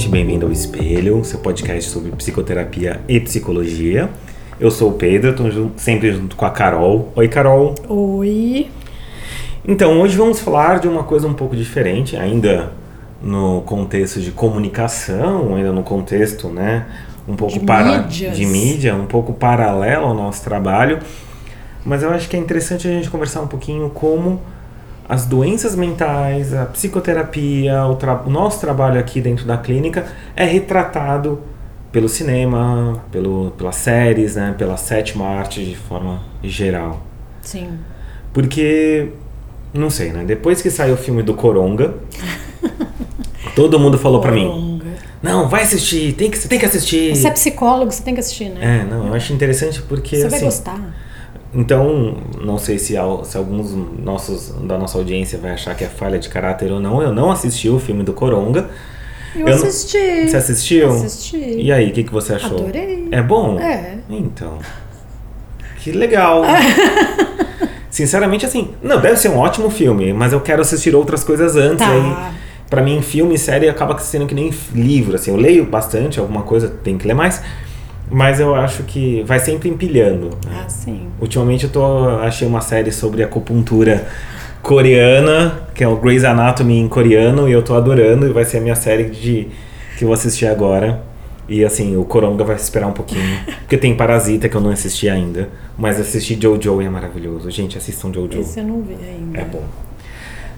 gente, bem-vindo ao Espelho, seu podcast sobre psicoterapia e psicologia. Eu sou o Pedro, estou sempre junto com a Carol. Oi, Carol. Oi. Então, hoje vamos falar de uma coisa um pouco diferente, ainda no contexto de comunicação, ainda no contexto, né, um pouco De para mídias. de mídia, um pouco paralelo ao nosso trabalho. Mas eu acho que é interessante a gente conversar um pouquinho como as doenças mentais, a psicoterapia, o, tra- o nosso trabalho aqui dentro da clínica é retratado pelo cinema, pelo, pelas séries, né, pela sétima arte de forma geral. Sim. Porque, não sei, né? Depois que saiu o filme do Coronga, todo mundo falou pra mim: Coronga. Não, vai assistir, tem que, você tem que assistir. Você é psicólogo, você tem que assistir, né? É, não, eu acho interessante porque. Você vai assim, gostar. Então, não sei se, se alguns nossos, da nossa audiência vai achar que é falha de caráter ou não. Eu não assisti o filme do Coronga. Eu, eu não- assisti. Você assistiu? Assisti. E aí, o que, que você achou? Adorei. É bom? É. Então. Que legal. Sinceramente, assim, não, deve ser um ótimo filme, mas eu quero assistir outras coisas antes. Tá. Aí, pra mim, filme e série acaba sendo que nem livro, assim. Eu leio bastante, alguma coisa tem que ler mais, mas eu acho que vai sempre empilhando. né? Ah, sim. Ultimamente eu tô, achei uma série sobre acupuntura coreana, que é o Grey's Anatomy em coreano, e eu tô adorando, e vai ser a minha série de que eu vou assistir agora. E assim, o Coronga vai esperar um pouquinho, porque tem Parasita que eu não assisti ainda, mas assistir Jojo é maravilhoso. Gente, assistam Jojo. Esse eu não vi ainda. É bom.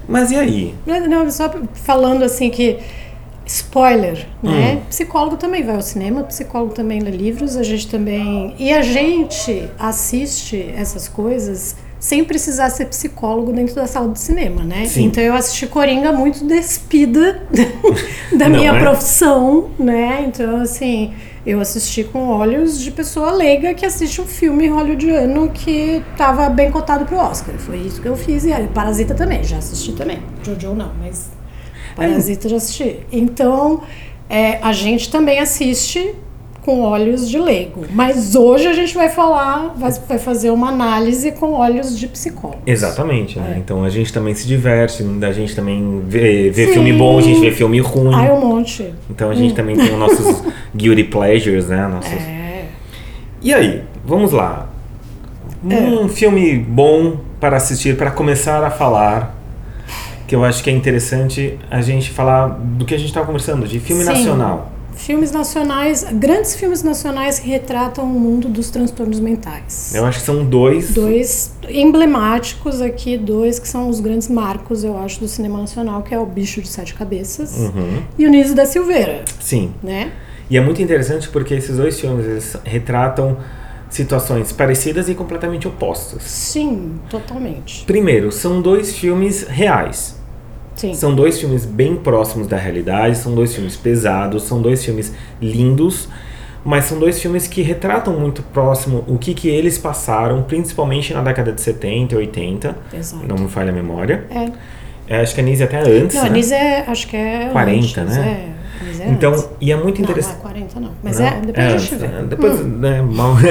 Mas e aí? Não, só falando assim que. Spoiler, né? Hum. Psicólogo também vai ao cinema, psicólogo também lê livros, a gente também. E a gente assiste essas coisas sem precisar ser psicólogo dentro da sala de cinema, né? Sim. Então eu assisti Coringa muito despida da Não minha é? profissão, né? Então, assim, eu assisti com olhos de pessoa leiga que assiste um filme hollywoodiano que estava bem cotado pro Oscar. Foi isso que eu fiz. E aí, Parasita também, já assisti também. Jojo não, mas Parasita já assisti. Então, é, a gente também assiste com olhos de leigo. Mas hoje a gente vai falar, vai, vai fazer uma análise com olhos de psicólogo. Exatamente, né? É. Então a gente também se diverte, a gente também vê, vê Sim. filme bom, a gente vê filme ruim. Ai, um monte. Então a gente também tem os nossos guilty pleasures, né? Nossos... É. E aí, vamos lá. Um filme bom para assistir, para começar a falar, que eu acho que é interessante a gente falar do que a gente estava conversando, de filme Sim. nacional. Filmes nacionais, grandes filmes nacionais que retratam o mundo dos transtornos mentais. Eu acho que são dois. Dois emblemáticos aqui, dois que são os grandes marcos, eu acho, do cinema nacional, que é o Bicho de Sete Cabeças Uhum. e o Niso da Silveira, Sim. né? E é muito interessante porque esses dois filmes retratam situações parecidas e completamente opostas. Sim, totalmente. Primeiro, são dois filmes reais. Sim. São dois filmes bem próximos da realidade, são dois filmes pesados, são dois filmes lindos, mas são dois filmes que retratam muito próximo o que, que eles passaram, principalmente na década de 70 e 80, Exato. não me falha a memória. É. É, acho que a Nise até antes, Não, né? a Nise é, acho que é 40, antes, né? É, é Então, antes. e é muito Não, não é interessante. 40 não, mas Não? é, depois a gente vê. é, Depois, Hum. né, mal...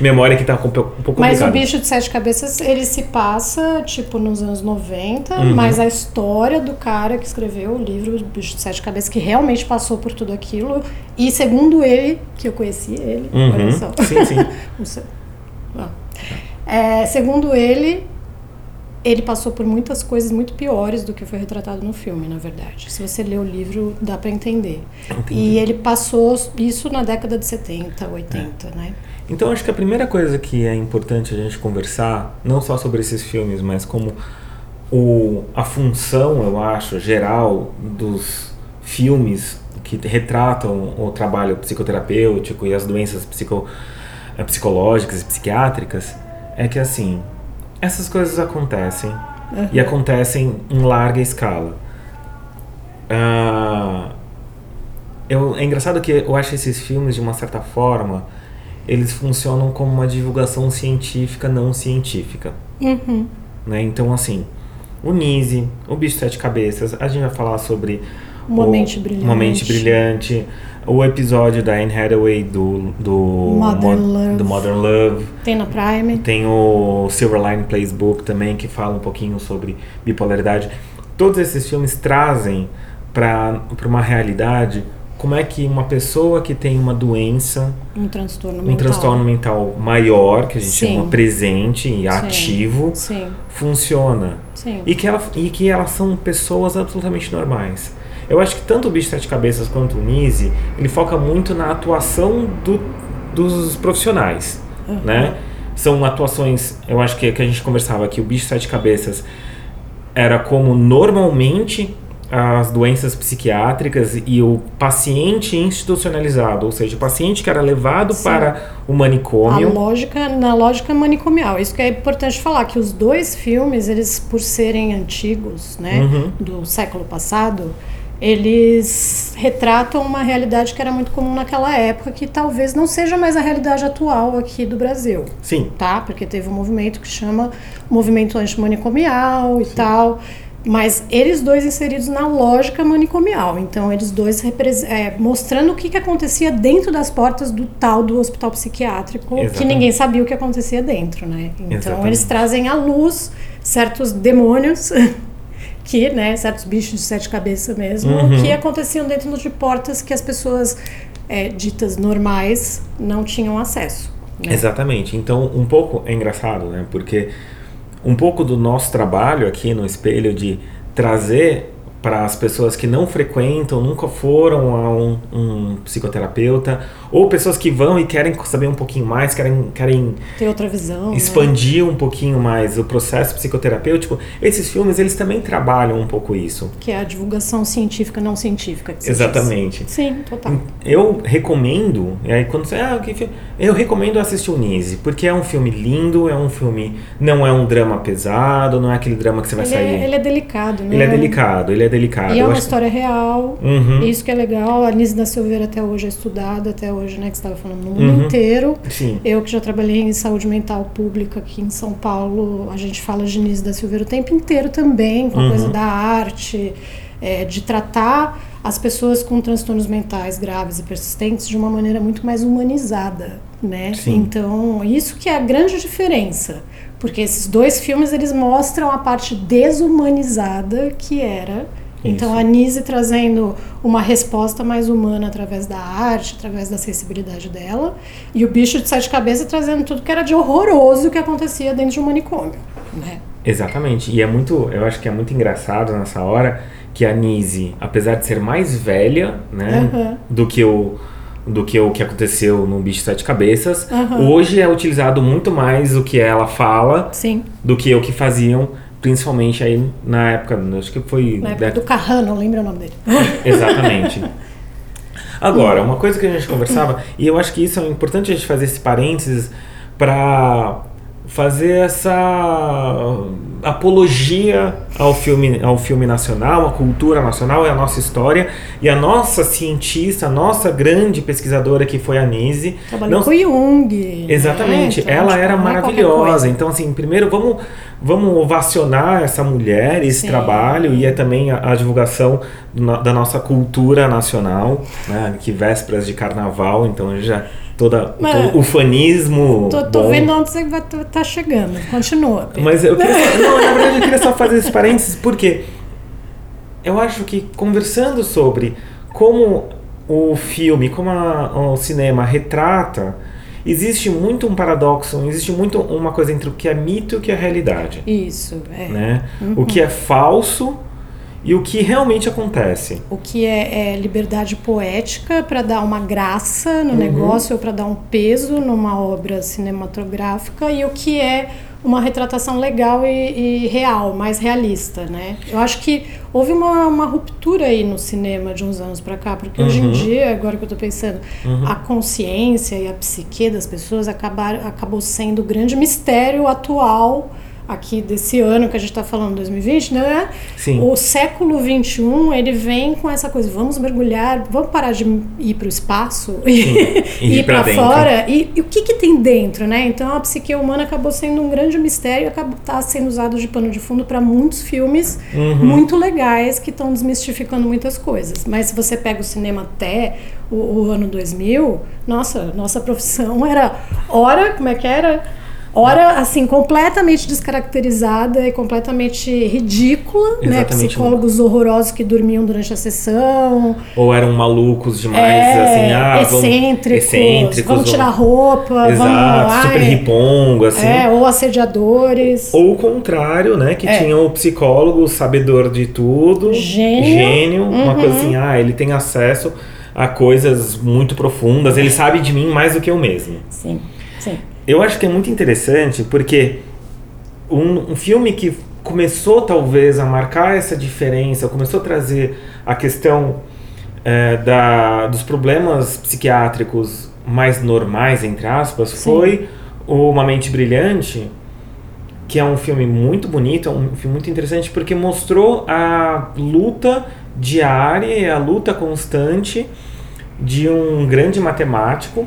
memória que tá um pouco Mas o. Bicho de Sete Cabeças, ele se passa, tipo, nos anos 90, Uhum. mas a história do cara que escreveu o livro o Bicho de Sete Cabeças, que realmente passou por tudo aquilo, e segundo ele, que eu conheci ele, Uhum. olha só. Sim, sim. Não sei. Ah. É, segundo ele, ele passou por muitas coisas muito piores do que foi retratado no filme, na verdade. Se você ler o livro, dá pra entender. Entendi. E ele passou isso na década de 70, 80, né? Então acho que a primeira coisa que é importante a gente conversar, não só sobre esses filmes, mas como o, a função, eu acho, geral dos filmes que retratam o trabalho psicoterapêutico e as doenças psico, eh, psicológicas e psiquiátricas, é que assim, essas coisas acontecem e acontecem em larga escala. Ah, eu, é engraçado que eu acho esses filmes, de uma certa forma, eles funcionam como uma divulgação científica não científica. Uhum. Né? Então, assim, o Nise, o Bicho de Sete Cabeças, a gente vai falar sobre Uma o Mente Brilhante. Uma Mente Brilhante, o episódio da Anne Hathaway do, do, Modern Mo- Love. do Modern Love. Tem na Prime. Tem o Silverline Plays Book também, que fala um pouquinho sobre bipolaridade. Todos esses filmes trazem para uma realidade como é que uma pessoa que tem uma doença, Um transtorno um mental. transtorno mental maior, que a gente Sim. chama presente e ativo, Sim, funciona. sim. E que, ela, e que elas são pessoas absolutamente normais. Eu acho que tanto o Bicho Sete Cabeças quanto o Nise, ele foca muito na atuação do, dos profissionais, Uhum. né? São atuações, eu acho que, que a gente conversava aqui, o Bicho Sete Cabeças era como normalmente as doenças psiquiátricas e o paciente institucionalizado, ou seja, o paciente que era levado Sim. para o A manicômio. lógica, na lógica manicomial. Isso que é importante falar, que os dois filmes, eles, por serem antigos, né, Uhum. do século passado, eles retratam uma realidade que era muito comum naquela época, que talvez não seja mais a realidade atual aqui do Brasil. Sim, tá? Porque teve um movimento que chama movimento antimanicomial e tal. Mas eles dois inseridos na lógica manicomial. Então, eles dois é, mostrando o que, que acontecia dentro das portas do tal do hospital psiquiátrico, que Exatamente. ninguém sabia o que acontecia dentro, né? Então, Exatamente. eles trazem à luz certos demônios, que, né, certos bichos de sete cabeças mesmo, Uhum. que aconteciam dentro de portas que as pessoas é, ditas normais não tinham acesso. Né? Exatamente. Então, um pouco é engraçado, né? Porque um pouco do nosso trabalho aqui no espelho de trazer para as pessoas que não frequentam, nunca foram a um, um psicoterapeuta, ou pessoas que vão e querem saber um pouquinho mais, querem, querem Ter outra visão. né? expandir um pouquinho mais o processo psicoterapêutico, esses filmes eles também trabalham um pouco isso. Que é a divulgação científica não científica. Se diz. Exatamente. Sim, total. Eu recomendo, e aí quando você, ah, que filme? Eu recomendo assistir o Nise, porque é um filme lindo, é um filme, não é um drama pesado, não é aquele drama que você vai Ele sair. é, ele é delicado, né? Ele é delicado, ele é delicado. E é uma história real. Uhum. Isso que é legal. A Nise da Silveira até hoje é estudada, até hoje, né? Que estava falando, no mundo Uhum. inteiro. Sim. Eu que já trabalhei em saúde mental pública aqui em São Paulo, a gente fala de Nise da Silveira o tempo inteiro também, com a Uhum. coisa da arte, é, de tratar as pessoas com transtornos mentais graves e persistentes de uma maneira muito mais humanizada, né? Sim. Então, isso que é a grande diferença. Porque esses dois filmes, eles mostram a parte desumanizada que era então Isso. a Nise trazendo uma resposta mais humana através da arte, através da sensibilidade dela, e o bicho de sete cabeças trazendo tudo que era de horroroso que acontecia dentro de um manicômio, né? Exatamente. E é muito, eu acho que é muito engraçado nessa hora que a Nise, apesar de ser mais velha, né, Aham. do que o do que o que aconteceu no Bicho de Sete Cabeças, Aham. hoje é utilizado muito mais o que ela fala Sim, do que o que faziam, principalmente aí na época, acho que foi na época década- do Carrano, lembra o nome dele? Exatamente. Agora, uma coisa que a gente conversava, e eu acho que isso é importante a gente fazer esse parênteses para fazer essa apologia ao filme, ao filme nacional, à cultura nacional, e à nossa história, e a nossa cientista, a nossa grande pesquisadora que foi a Nise. Trabalhou não- com Jung. Exatamente, né? Então, ela tipo, era é maravilhosa. Então, assim, primeiro vamos, vamos ovacionar essa mulher, esse Sim. trabalho e é também a, a divulgação do da nossa cultura nacional, né? Que vésperas de carnaval, então já toda Mas- todo o fanismo. Tô, tô vendo onde você vai tá chegando. Continua. Pedro. Mas eu queria só, não, na verdade eu queria só fazer esse parênteses porque eu acho que conversando sobre como o filme, como a- o cinema retrata, existe muito um paradoxo, existe muito uma coisa entre o que é mito e o que é realidade, Isso, é. né? O que é falso e o que realmente acontece. O que é, é liberdade poética para dar uma graça no Uhum. negócio ou para dar um peso numa obra cinematográfica e o que é uma retratação legal e, e real, mais realista, né? Eu acho que houve uma, uma ruptura aí no cinema de uns anos para cá, porque hoje em Uhum. dia, agora que eu tô pensando, a consciência e a psique das pessoas acabaram, acabou sendo o grande mistério atual aqui desse ano que a gente está falando, 2020, né? Sim. O século XXI, ele vem com essa coisa, vamos mergulhar, vamos parar de ir para o espaço e, ir para fora. E, e o que, que tem dentro, né? Então a psique humana acabou sendo um grande mistério e acabou tá sendo usado de pano de fundo para muitos filmes Uhum. muito legais que estão desmistificando muitas coisas. Mas se você pega o cinema até o, o ano 2000, nossa, nossa profissão era hora, como é que era? Hora, assim, completamente descaracterizada e completamente ridícula, né? Exatamente. Psicólogos horrorosos que dormiam durante a sessão. Ou eram malucos demais, É, assim, ah, vamos- excêntricos, excêntricos, vamos tirar roupa, Exato, vamos... super ai, ripongo, assim. É, ou assediadores. Ou o contrário, né? Que É. tinha o psicólogo, sabedor de tudo. Gênio. Gênio. Uma Uhum. coisa assim, ah, ele tem acesso a coisas muito profundas, ele sabe de mim mais do que eu mesmo. Sim, sim. Eu acho que é muito interessante porque um, um filme que começou talvez a marcar essa diferença, começou a trazer a questão eh, da, dos problemas psiquiátricos mais normais, entre aspas, Sim. foi o Uma Mente Brilhante, que é um filme muito bonito, é um filme muito interessante porque mostrou a luta diária, e a luta constante de um grande matemático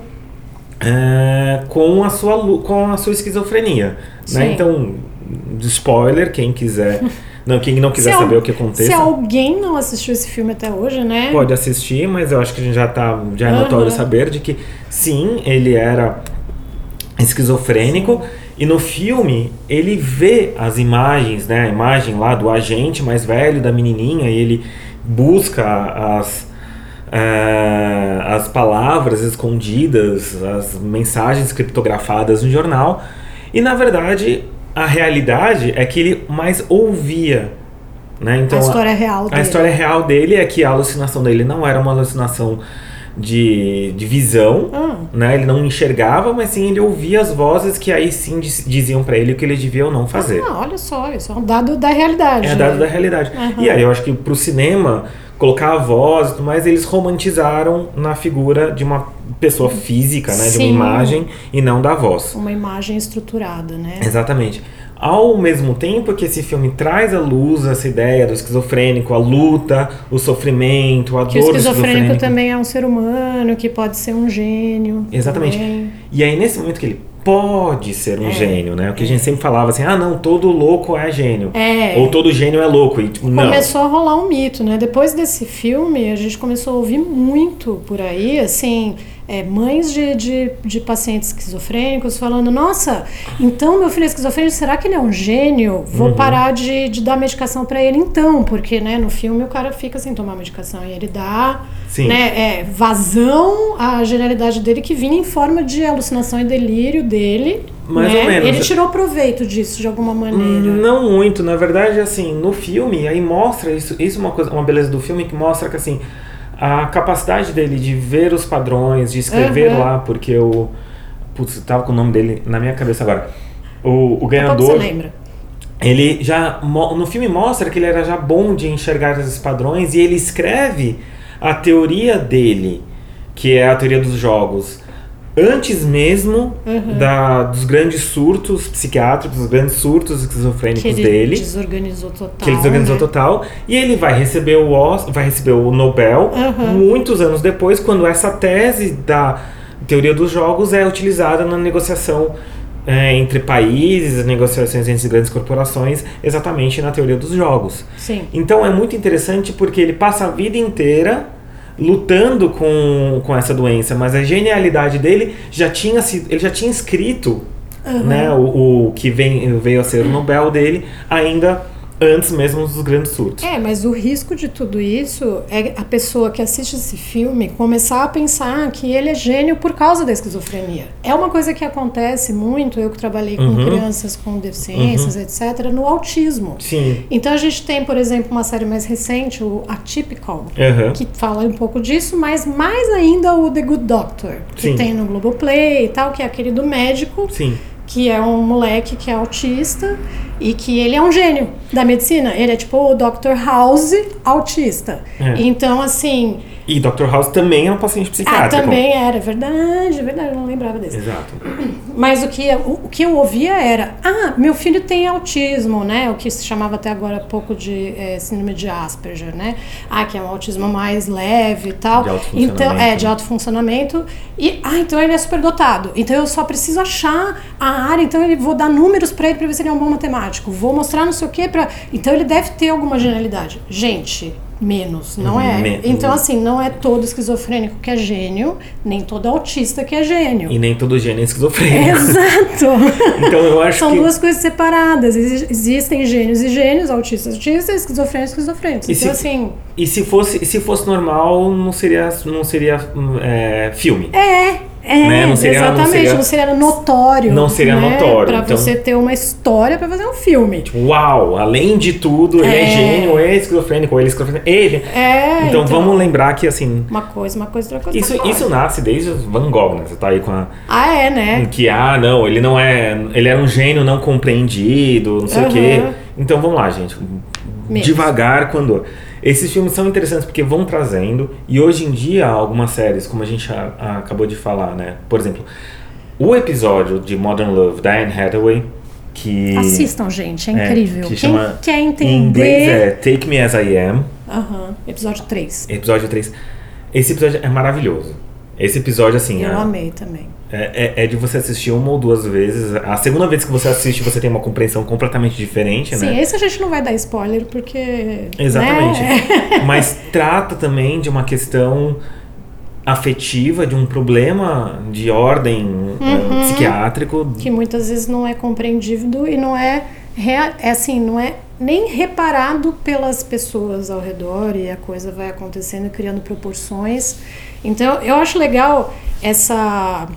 é, com, a sua, com a sua esquizofrenia. Né? Sim. Então, spoiler, quem quiser. Não, quem não quiser Se al- saber o que acontece. Se alguém não assistiu esse filme até hoje, né? Pode assistir, mas eu acho que a gente já tá já é notório Aham. saber de que sim, ele era esquizofrênico e no filme ele vê as imagens, né, a imagem lá do agente mais velho da menininha e ele busca as eh, as palavras escondidas, as mensagens criptografadas no jornal e na verdade a realidade é que ele mais ouvia, né? Então a história real a dele. história real dele é que a alucinação dele não era uma alucinação de, de visão, Ah. né? Ele não enxergava, mas sim ele ouvia as vozes que aí sim diz- diziam pra ele o que ele devia ou não fazer. Ah, olha só, isso é um dado da realidade. É dado da realidade. Aham. E aí eu acho que pro cinema, colocar a voz e tudo mais, eles romantizaram na figura de uma pessoa física, né? De Sim. uma imagem e não da voz. Uma imagem estruturada, né? Exatamente. Ao mesmo tempo que esse filme traz à luz essa ideia do esquizofrênico, a luta, o sofrimento, a Que o dor do esquizofrênico esquizofrênico. também é um ser humano, que pode ser um gênio. Exatamente. também. E aí, nesse momento que ele pode ser um É, gênio, né? O que a gente sempre falava assim, ah, não, todo louco é gênio. É. Ou todo gênio é louco. E, tipo, não. Começou a rolar um mito, né? Depois desse filme, a gente começou a ouvir muito por aí, assim, é, mães de, de, de pacientes esquizofrênicos falando: Nossa, então meu filho é esquizofrênico, será que ele é um gênio? Vou Uhum. parar de, de dar medicação pra ele então, porque, né, no filme o cara fica sem tomar medicação e ele dá, Sim. né, é, vazão à genialidade dele que vinha em forma de alucinação e delírio dele. Mais né? ou menos. Ele tirou proveito disso de alguma maneira. Não muito, na verdade, assim, no filme, aí mostra isso, isso é uma coisa, uma beleza do filme que mostra que assim, a capacidade dele de ver os padrões, de escrever Uhum. lá, porque o putz, tava com o nome dele na minha cabeça agora. O, o ganhador, você lembra. ele já no filme mostra que ele era já bom de enxergar esses padrões e ele escreve a teoria dele, que é a teoria dos jogos, antes mesmo Uhum. da, dos grandes surtos psiquiátricos, dos grandes surtos esquizofrênicos Que ele dele, desorganizou total. que ele desorganizou né? total, e ele vai receber o vai receber o Nobel Uhum. muitos anos depois, quando essa tese da teoria dos jogos é utilizada na negociação é, entre países, negociações entre grandes corporações, exatamente na teoria dos jogos. Sim. Então é muito interessante porque ele passa a vida inteira lutando com, com essa doença, mas a genialidade dele já tinha sido, ele já tinha escrito Uhum. né, o, o que vem, veio a ser o Nobel dele ainda antes mesmo dos grandes surtos. É, mas o risco de tudo isso é a pessoa que assiste esse filme começar a pensar que ele é gênio por causa da esquizofrenia. É uma coisa que acontece muito, eu que trabalhei com Uhum. crianças com deficiências, etc., no autismo. Sim. Então a gente tem, por exemplo, uma série mais recente, o Atypical, Aham. que fala um pouco disso, mas mais ainda o The Good Doctor, que Sim. tem no Globoplay e tal, que é aquele do médico Sim. que é um moleque que é autista e que ele é um gênio da medicina. Ele é tipo o Dr. House autista. É. Então, assim. E Dr. House também é um paciente Ah, psiquiátrico. também era, é verdade, é verdade, eu não lembrava desse. Exato. Mas o que, o, o que eu ouvia era: ah, meu filho tem autismo, né? O que se chamava até agora pouco de eh, síndrome de Asperger, né? Ah, que é um autismo mais leve e tal. De alto então, é, de alto funcionamento. E, ah, então ele é superdotado. Então eu só preciso achar a área, então ele vou dar números pra ele pra ver se ele é um bom matemático. Vou mostrar não sei o quê pra. Então ele deve ter alguma genialidade. Gente, menos, não Uhum, é? me- Então, assim, não é todo esquizofrênico que é gênio, nem todo autista que é gênio. E nem todo gênio é esquizofrênico. Exato! Então eu acho São que. duas coisas separadas. Exi- Existem gênios e gênios, autistas e autistas, esquizofrênicos e esquizofrênicos. E Então, se- assim, E se fosse, se fosse normal, não seria, não seria hum, é, filme. é, é, Né? Não seria- não exatamente, seria- não seria, notório. Não seria né? notório, Pra então- você ter uma história pra fazer um filme. Uau! Além de tudo, ele é É. gênio, é esquizofrênico, ou ele é esquizofrênico. é gênio. É, então, vamos lembrar que assim. Uma coisa, uma coisa, outra coisa. Isso, isso coisa. nasce desde Van Gogh, né? Você tá aí com a. Ah, é, né? Que, ah, não, ele não é. Ele era um gênio não compreendido, não sei o Aham. quê. Então vamos lá, gente. Mesmo. Devagar quando. Esses filmes são interessantes porque vão trazendo, e hoje em dia, algumas séries, como a gente a- a- acabou de falar, né? Por exemplo, o episódio de Modern Love da Anne Hathaway, que. Assistam, gente, é é, incrível. que Quem quer Em inglês entender. é Take Me As I Am, Aham, episódio 3. episódio 3. Esse episódio é maravilhoso. Esse episódio, assim, Eu é- amei também. É, é, é de você assistir uma ou duas vezes. A segunda vez que você assiste, você tem uma compreensão completamente diferente, Sim, né? esse a gente não vai dar spoiler porque. Exatamente. né? Mas trata também de uma questão afetiva, de um problema de ordem Uhum. eh, psiquiátrico. que muitas vezes não é compreendido e não é, é assim, não é nem reparado pelas pessoas ao redor e a coisa vai acontecendo criando proporções. Então, eu acho legal essa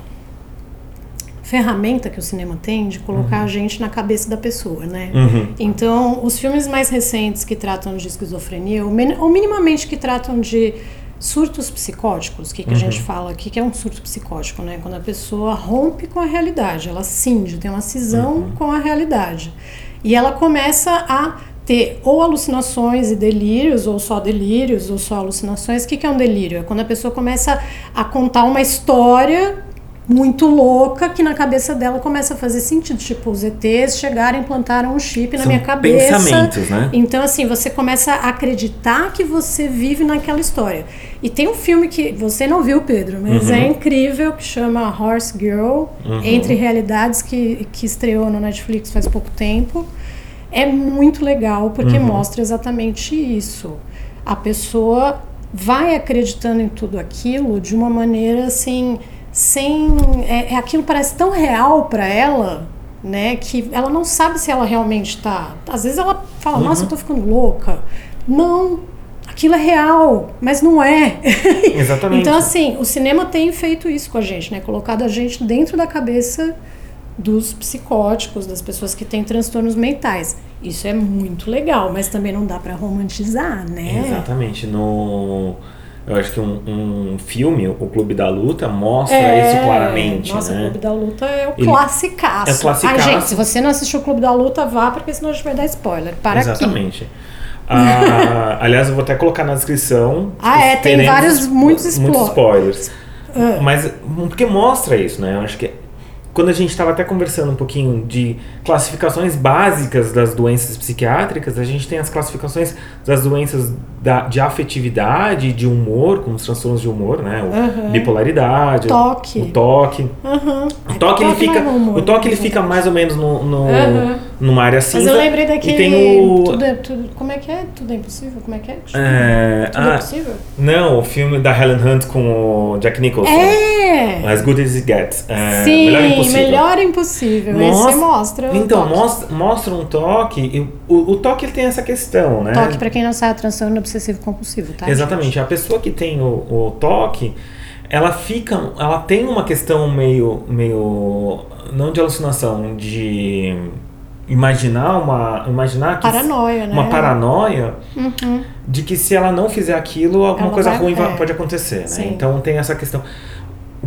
ferramenta que o cinema tem de colocar a gente na cabeça da pessoa, né? Uhum. Então, os filmes mais recentes que tratam de esquizofrenia, ou, ou minimamente que tratam de surtos psicóticos, o que, que a gente fala aqui que é um surto psicótico, né? Quando a pessoa rompe com a realidade, ela cinge, tem uma cisão com a realidade. E ela começa a ter ou alucinações e delírios, ou só delírios, ou só alucinações. O que, que é um delírio? É quando a pessoa começa a contar uma história muito louca que na cabeça dela começa a fazer sentido. Tipo, os ETs chegaram e implantaram um chip na São minha cabeça. pensamentos, né? Então, assim, você começa a acreditar que você vive naquela história. E tem um filme que você não viu, Pedro, mas Uhum. é incrível, que chama Horse Girl, Entre Realidades, que, que estreou no Netflix faz pouco tempo. É muito legal, porque Uhum. mostra exatamente isso. A pessoa vai acreditando em tudo aquilo de uma maneira assim, sem. É, é aquilo parece tão real para ela, né? Que ela não sabe se ela realmente tá. Às vezes ela fala, Uhum. nossa, eu tô ficando louca. Não, aquilo é real, mas não é. Exatamente. então, assim, o cinema tem feito isso com a gente, né? Colocado a gente dentro da cabeça dos psicóticos, das pessoas que têm transtornos mentais. Isso é muito legal, mas também não dá pra romantizar, né? Exatamente. No. Eu acho que um, um filme, O Clube da Luta, mostra É, isso claramente, Nossa, o né? Clube da Luta é o classicaço. é o classicaço. Ai, gente, se você não assistiu o Clube da Luta, vá, porque senão a gente vai dar spoiler. Para aqui. Exatamente. Ah, aliás, eu vou até colocar na descrição. Ah, é, tem vários- muitos muitos spoilers. Ah. Mas porque mostra isso, né? Eu acho que quando a gente estava até conversando um pouquinho de classificações básicas das doenças psiquiátricas, a gente tem as classificações das doenças da, de afetividade, de humor, como os transtornos de humor, né? O Aham. Bipolaridade, Toque. o toque. Aham. O toque, ele fica, não é humor, o toque ele né? fica mais ou menos no, no- Aham. Numa área Mas cinza. eu lembrei E daquele. tem o tudo é, tudo, como é que é? Tudo é impossível? Como é que é? É, Tudo é ah, possível? não, o filme da Helen Hunt com o Jack Nicholson. É! As Good as It Gets. É, Sim, Melhor Impossível. Melhor Impossível. Mostra- Esse mostra. Então, mostra, mostra um toque. e o, o toque ele tem essa questão, né? Toque, pra quem não sabe, é transtorno obsessivo compulsivo, tá? Exatamente. A pessoa que tem o, o toque, ela fica. Ela tem uma questão meio. meio. não de alucinação, de imaginar uma. Imaginar que. Paranoia, né? Uma paranoia Uhum. de que se ela não fizer aquilo, alguma Ela coisa vai- ruim é. pode acontecer, né? Então tem essa questão.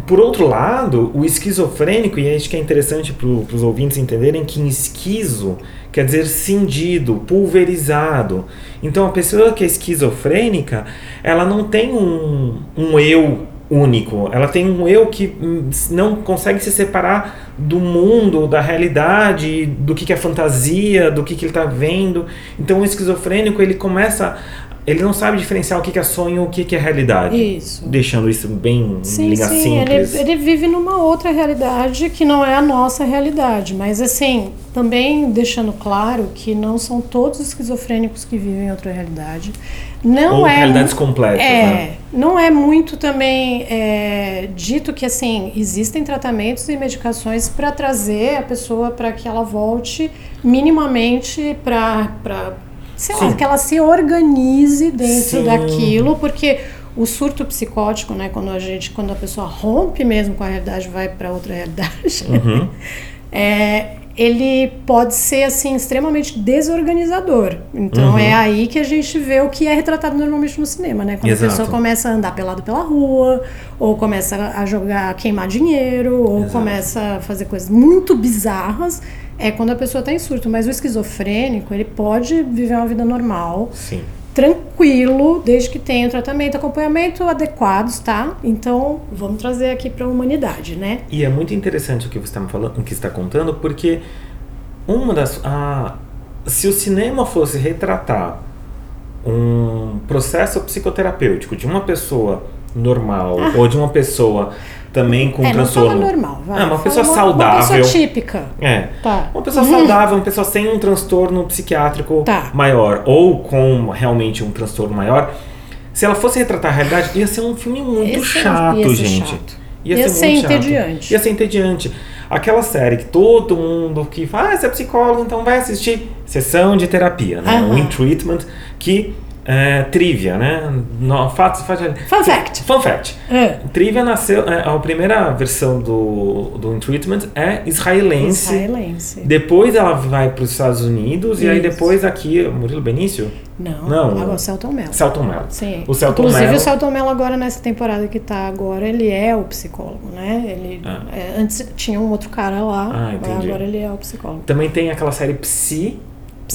Por outro lado, o esquizofrênico, e acho que é interessante para os ouvintes entenderem que esquizo quer dizer cindido, pulverizado. Então a pessoa que é esquizofrênica, ela não tem um, um eu único, ela tem um eu que hum, não consegue se separar do mundo, da realidade, do que, que é fantasia, do que, que ele está vendo. Então o esquizofrênico ele começa ele não sabe diferenciar o que que é sonho e o que que é realidade. Isso. Deixando isso bem Sim, liga sim, ele, simples. ele vive numa outra realidade que não é a nossa realidade. Mas, assim, também deixando claro que não são todos os esquizofrênicos que vivem outra realidade. Não Ou é. realidades completas, É, né? não é muito também é, dito que, assim, existem tratamentos e medicações para trazer a pessoa para que ela volte minimamente para. Sei lá, Sim. que ela se organize dentro Sim. daquilo, porque o surto psicótico, né, quando a gente, quando a pessoa rompe mesmo com a realidade, vai para outra realidade, Uhum. é, ele pode ser assim extremamente desorganizador. Então Uhum. é aí que a gente vê o que é retratado normalmente no cinema, né? Quando Exato. a pessoa começa a andar pelado pela rua, ou começa a jogar, a queimar dinheiro, ou Exato. começa a fazer coisas muito bizarras, é quando a pessoa está em surto. Mas o esquizofrênico, ele pode viver uma vida normal, Sim. tranquilo, desde que tenha o tratamento, acompanhamento adequados, tá? Então, vamos trazer aqui para a humanidade, né? E é muito interessante o que você está me falando, o que está contando, porque uma das a, se o cinema fosse retratar um processo psicoterapêutico de uma pessoa normal ou de uma pessoa também com é, não transtorno, fala normal, vai. É, uma Fala pessoa Uma saudável. pessoa típica. é, Tá. uma pessoa saudável, uma pessoa sem um transtorno psiquiátrico Tá. maior ou com realmente um transtorno maior, se ela fosse retratar a realidade, ia ser um filme muito Esse chato, ia ser gente. chato. Ia, Ia ser, ser muito chato. entediante. Ia ser entediante. Aquela série que todo mundo que fala, ah, você é psicólogo, então vai assistir sessão de terapia, né? O In Treatment, que é trivia, né? No, fatos, fatos, Fun fact. Fun fact. É. Trivia nasceu, é, a primeira versão do, do In Treatment é israelense. Israelense. Depois ela vai para os Estados Unidos e aí Isso. depois aqui, Murilo Benício? Não, Não. agora o Celton Mello. Celton Mello. Sim. O Celton Inclusive Mello- o Celton Mello agora nessa temporada que tá agora, ele é o psicólogo, né? Ele Ah. é, antes tinha um outro cara lá, Ah, agora ele é o psicólogo. Também tem aquela série Psi,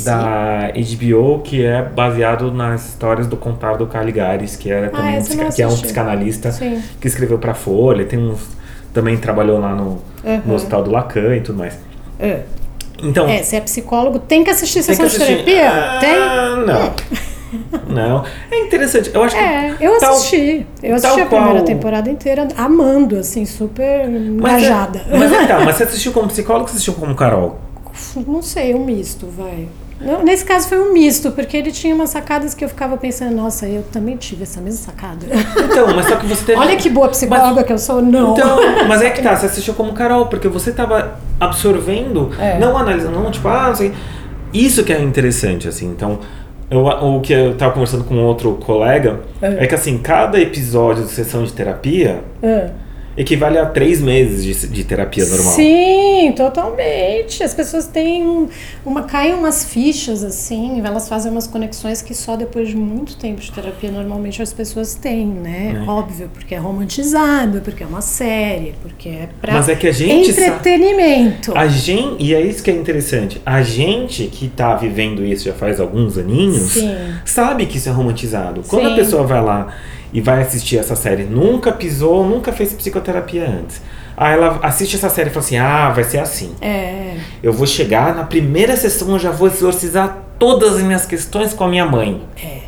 Da HBO, que é baseado nas histórias do Contar do Caligares, que era também um, essa eu psica- que é um psicanalista Sim. que escreveu pra Folha, tem uns também trabalhou lá no, Uhum. no Hospital do Lacan e tudo mais. É. Então, É, se é psicólogo, tem que assistir sessão de terapia? Ah, tem? Não. Não. É interessante. Eu acho É, que eu tal- assisti. Eu assisti a primeira qual- temporada inteira amando, assim, super Mas, é, engajada. mas é, tá, mas você assistiu como psicólogo ou você assistiu como Carol? Não sei, um misto, vai. Nesse caso foi um misto, porque ele tinha umas sacadas que eu ficava pensando, nossa, eu também tive essa mesma sacada. Então, mas só que você teve. Olha que boa psicóloga que eu sou, não. Então, mas é que tá, você assistiu como Carol, porque você tava absorvendo, É. não analisando, não, tipo, ah, sei. Isso que é interessante, assim. Então, eu, o que eu tava conversando com outro colega É. é, que, assim, cada episódio de sessão de terapia É. equivale a três meses de, de terapia normal. Sim, totalmente. As pessoas têm um- uma caem umas fichas assim, elas fazem umas conexões que só depois de muito tempo de terapia normalmente as pessoas têm, né? É. Óbvio, porque é romantizado, porque é uma série, porque é pra Mas é que a gente entretenimento. A gente, e é isso que é interessante, a gente que tá vivendo isso já faz alguns aninhos, Sim. sabe que isso é romantizado. Quando a Sim. pessoa vai lá e vai assistir essa série, nunca pisou, nunca fez psicoterapia antes. Aí ela assiste essa série e fala assim: ah, vai ser assim. É. Eu vou chegar, na primeira sessão eu já vou exorcizar todas as minhas questões com a minha mãe. É.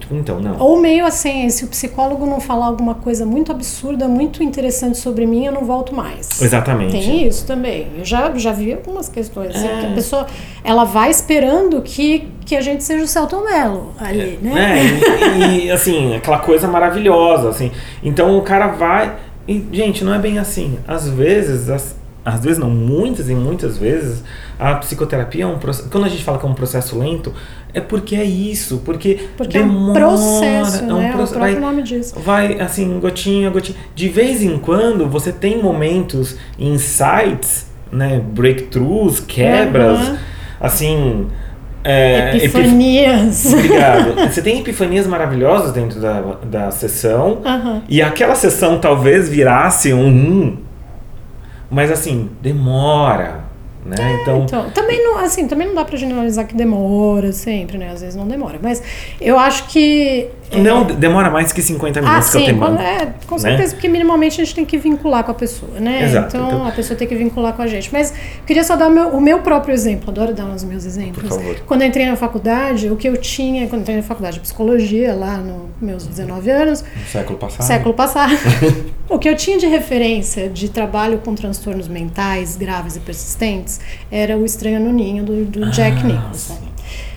Tipo, então, não. Ou meio assim, se o psicólogo não falar alguma coisa muito absurda, muito interessante sobre mim, eu não volto mais. Exatamente. Tem isso também. Eu já, já vi algumas questões. assim, É. que a pessoa ela vai esperando que, que a gente seja o Celton Mello ali, né? É, e, e, assim, aquela coisa maravilhosa, assim. Então o cara vai. E, gente, não é bem assim. Às vezes, as- às vezes não, muitas e muitas vezes, a psicoterapia é um processo. Quando a gente fala que é um processo lento, é porque é isso, porque, Porque é um demora. processo, é um né? proce- o próprio nome diz. vai assim, gotinha, gotinha. De vez em quando você tem momentos, insights, né? Breakthroughs, quebras, Uhum. assim. É, epif- Epifanias. Obrigado. Você tem epifanias maravilhosas dentro da, da sessão. Aham. E aquela sessão talvez virasse um. Mas assim, demora. Né? então, Então, também não, assim, também não dá pra generalizar que demora sempre, né? Às vezes não demora. Mas eu acho que. não demora mais que 50 Ah, minutos que eu tenho. é, com certeza, porque minimamente a gente tem que vincular com a pessoa, né? Exato, Então, então- a pessoa tem que vincular com a gente. Mas queria só dar o meu, o meu próprio exemplo, adoro dar os meus exemplos. Por favor. Quando eu entrei na faculdade, o que eu tinha, quando eu entrei na faculdade de psicologia, lá nos meus 19 anos, No século passado. século passado. o que eu tinha de referência de trabalho com transtornos mentais graves e persistentes era o Estranho no Ninho do, do Jack Ah, Nicholson.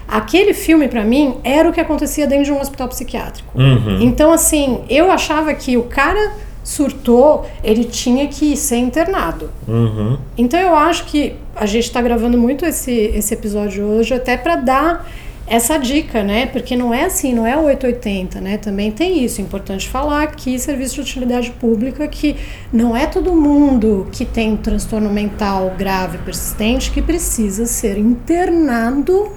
Aquele filme, pra mim, era o que acontecia dentro de um hospital psiquiátrico. Uhum. Então, assim, eu achava que o cara surtou, ele tinha que ser internado. Uhum. Então eu acho que a gente está gravando muito esse, esse episódio hoje até para dar essa dica, né? Porque não é assim, não é o 880, né? Também tem isso. É importante falar que serviço de utilidade pública que não é todo mundo que tem um transtorno mental grave persistente que precisa ser internado,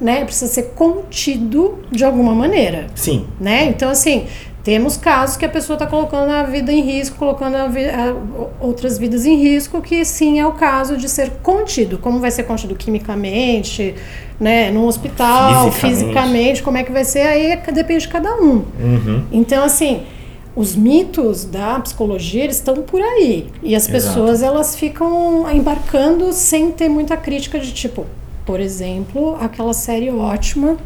né? Precisa ser contido de alguma maneira Sim. né? Então, assim, temos casos que a pessoa está colocando a vida em risco, colocando a vi- a- outras vidas em risco, que sim é o caso de ser contido. Como vai ser contido quimicamente, né? Num hospital, Fisicamente. fisicamente, como é que vai ser? Aí é- depende de cada um. Uhum. Então, assim, os mitos da psicologia eles estão por aí. E as Exato. pessoas elas ficam embarcando sem ter muita crítica de tipo, por exemplo, aquela série ótima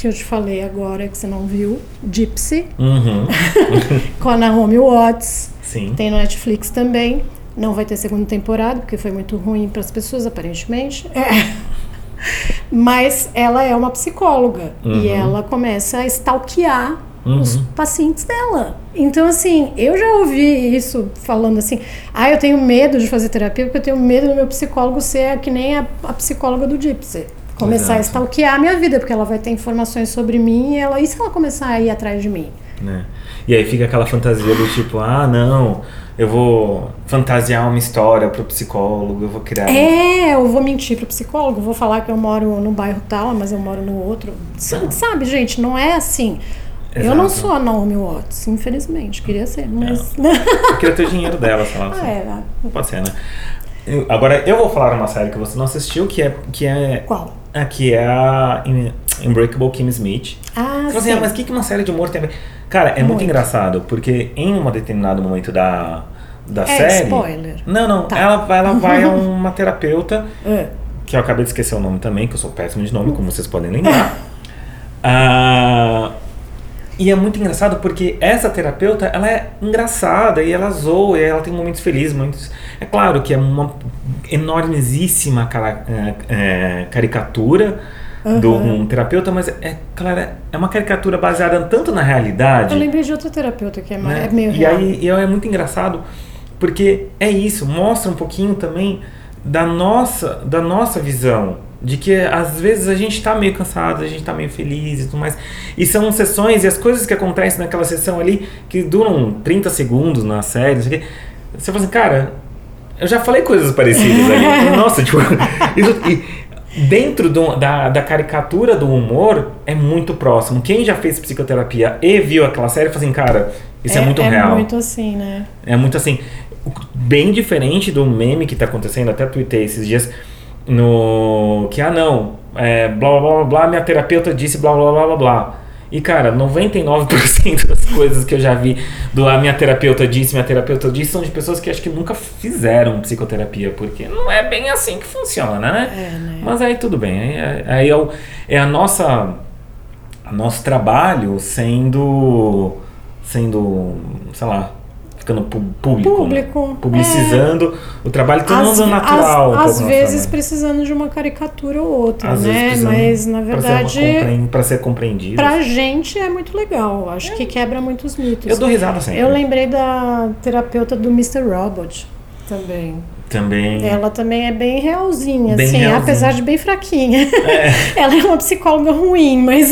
que eu te falei agora que você não viu, Gypsy, Uhum. com a Naomi Watts. Sim. Tem no Netflix também. Não vai ter segunda temporada, porque foi muito ruim para as pessoas, aparentemente. É. Mas ela é uma psicóloga Uhum. e ela começa a stalkear os Uhum. pacientes dela. Então, assim, eu já ouvi isso falando assim: ah, eu tenho medo de fazer terapia porque eu tenho medo do meu psicólogo ser que nem a, a psicóloga do Gypsy. Começar a Exato. stalkear a minha vida, porque ela vai ter informações sobre mim e ela, e se ela começar a ir atrás de mim? Né? E aí fica aquela fantasia do tipo, ah, não, eu vou fantasiar uma história pro psicólogo, eu vou criar. É, eu vou mentir pro psicólogo, vou falar que eu moro no bairro tal, mas eu moro no outro. Sa- Sabe, gente, não é assim. Eu não Exato. sou a Naomi Watts, infelizmente. Queria ser, mas. Eu queria ter o dinheiro dela, sei lá. ah, é. Pode ser, né? Agora, eu vou falar uma série que você não assistiu, que é, que é, Qual? A, que é a In- Unbreakable Kim Smith. Ah, Você assim, sim. ah, mas o que, que uma série de humor tem a ver? Cara, é muito, Muito. engraçado, porque em um determinado momento da, da É, série... spoiler. Não, não. Tá. Ela, vai- ela vai a uma terapeuta, É. que eu acabei de esquecer o nome também, que eu sou péssimo de nome, como vocês podem lembrar. Ah, e é muito engraçado porque essa terapeuta, ela é engraçada e ela zoa e ela tem momentos felizes, momentos... É claro que é uma enormíssima cara- é, caricatura do um terapeuta, mas é, claro, é uma caricatura baseada tanto na realidade... Eu lembrei de outra terapeuta que é, né? é meio e real. aí e é muito engraçado porque é isso mostra um pouquinho também da nossa da nossa visão de que às vezes a gente tá meio cansado, a gente tá meio feliz e tudo mais. E são sessões e as coisas que acontecem naquela sessão ali que duram 30 segundos na série, não sei o quê. Você fala assim, cara, eu já falei coisas parecidas ali. Nossa, tipo, isso, e dentro do- da, da caricatura do humor é muito próximo. Quem já fez psicoterapia e viu aquela série, fala assim, cara, isso é, muito real. É muito assim, né? É muito assim, bem diferente do meme que tá acontecendo, até tuitei esses dias, no que, ah não, é, blá blá blá blá, minha terapeuta disse blá blá blá blá blá. E cara, 99% das coisas que eu já vi do a minha terapeuta disse, minha terapeuta disse, são de pessoas que acho que nunca fizeram psicoterapia, porque não é bem assim que funciona, né? É, né? Mas aí tudo bem, aí, aí é, o- é a nossa a nosso trabalho sendo sendo, sei lá, ficando público, Público, né? publicizando o trabalho tornando Às- natural. às, vezes precisando de uma caricatura ou outra, Às né? Mas na ser verdade, compre- pra ser compreendido. pra gente é muito legal. Acho que quebra muitos mitos. Eu dou risada sempre. Eu lembrei da terapeuta do Mr. Robot também. Também. Ela também é bem realzinha, Bem assim, realzinha. apesar de bem fraquinha. Ela é uma psicóloga ruim, mas,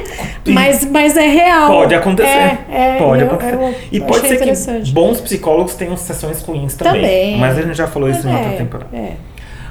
mas, mas é real. Pode acontecer. É, é, pode eu- acontecer. eu e pode ser que bons psicólogos tenham sessões ruins também. Também. Mas a gente já falou isso em outra é, temporada. é.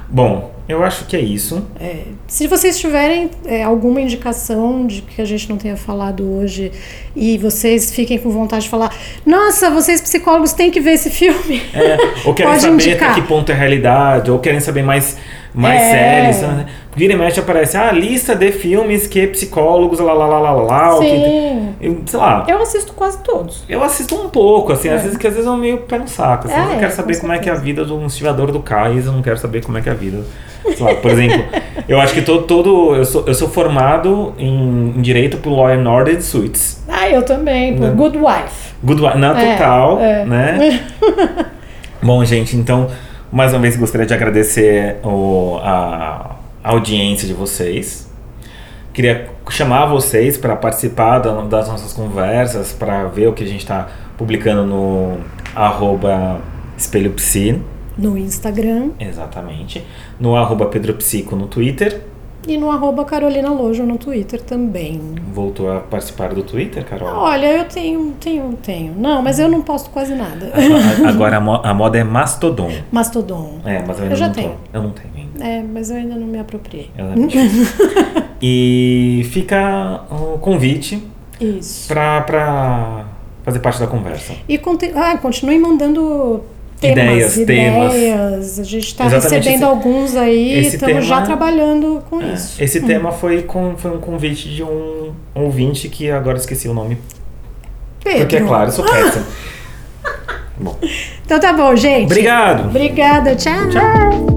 Bom, eu acho que é isso. É, se vocês tiverem é, alguma indicação de que a gente não tenha falado hoje e vocês fiquem com vontade de falar, nossa, vocês psicólogos têm que ver esse filme. É, ou querem saber indicar. até que ponto é realidade, ou querem saber mais, mais É. séries. Né? Vira e mexe aparece a lista de filmes que psicólogos, lá, lá, lá, lá, lá, o que- Sim. eu, sei lá. Eu assisto quase todos. Eu assisto um pouco, assim, É. às vezes que às vezes eu meio pé no saco. Assim, É, eu quero com saber como é que é a certeza. vida de um estivador do cais, eu não quero saber como é que é a vida. Sei lá, por exemplo, eu acho que todo. todo eu, sou, eu sou formado em, em direito pelo Law and Order de Suits. Ah, eu também, por Não. Good Wife. Good Wi- na É, total, é. né? Bom, gente, então, mais uma vez gostaria de agradecer o- a, a audiência de vocês. Queria chamar vocês para participar da- das nossas conversas, para ver o que a gente está publicando no arroba Espelho Psi, No Instagram exatamente, no arroba Pedro Psico no Twitter. E no arroba Carolina Lojo no Twitter também. Voltou a participar do Twitter, Carol? Olha, eu tenho, tenho, tenho. Não, mas eu não posto quase nada. Agora a, mo- a moda é Mastodon. Mastodon. É, mas eu ainda Eu já não tô. tenho. Eu não tenho ainda. É, mas eu ainda não me apropriei. E fica o convite Isso. pra, pra fazer parte da conversa. E ah, continue mandando temas, Ideias, temas. ideias. A gente está recebendo esse- alguns aí, estamos tema- já trabalhando com É, isso. Esse tema foi, com, foi um convite de um ouvinte que agora esqueci o nome. Pedro. Porque é claro, eu sou péssimo. Bom, Então tá bom, gente. obrigado! Obrigada, tchau.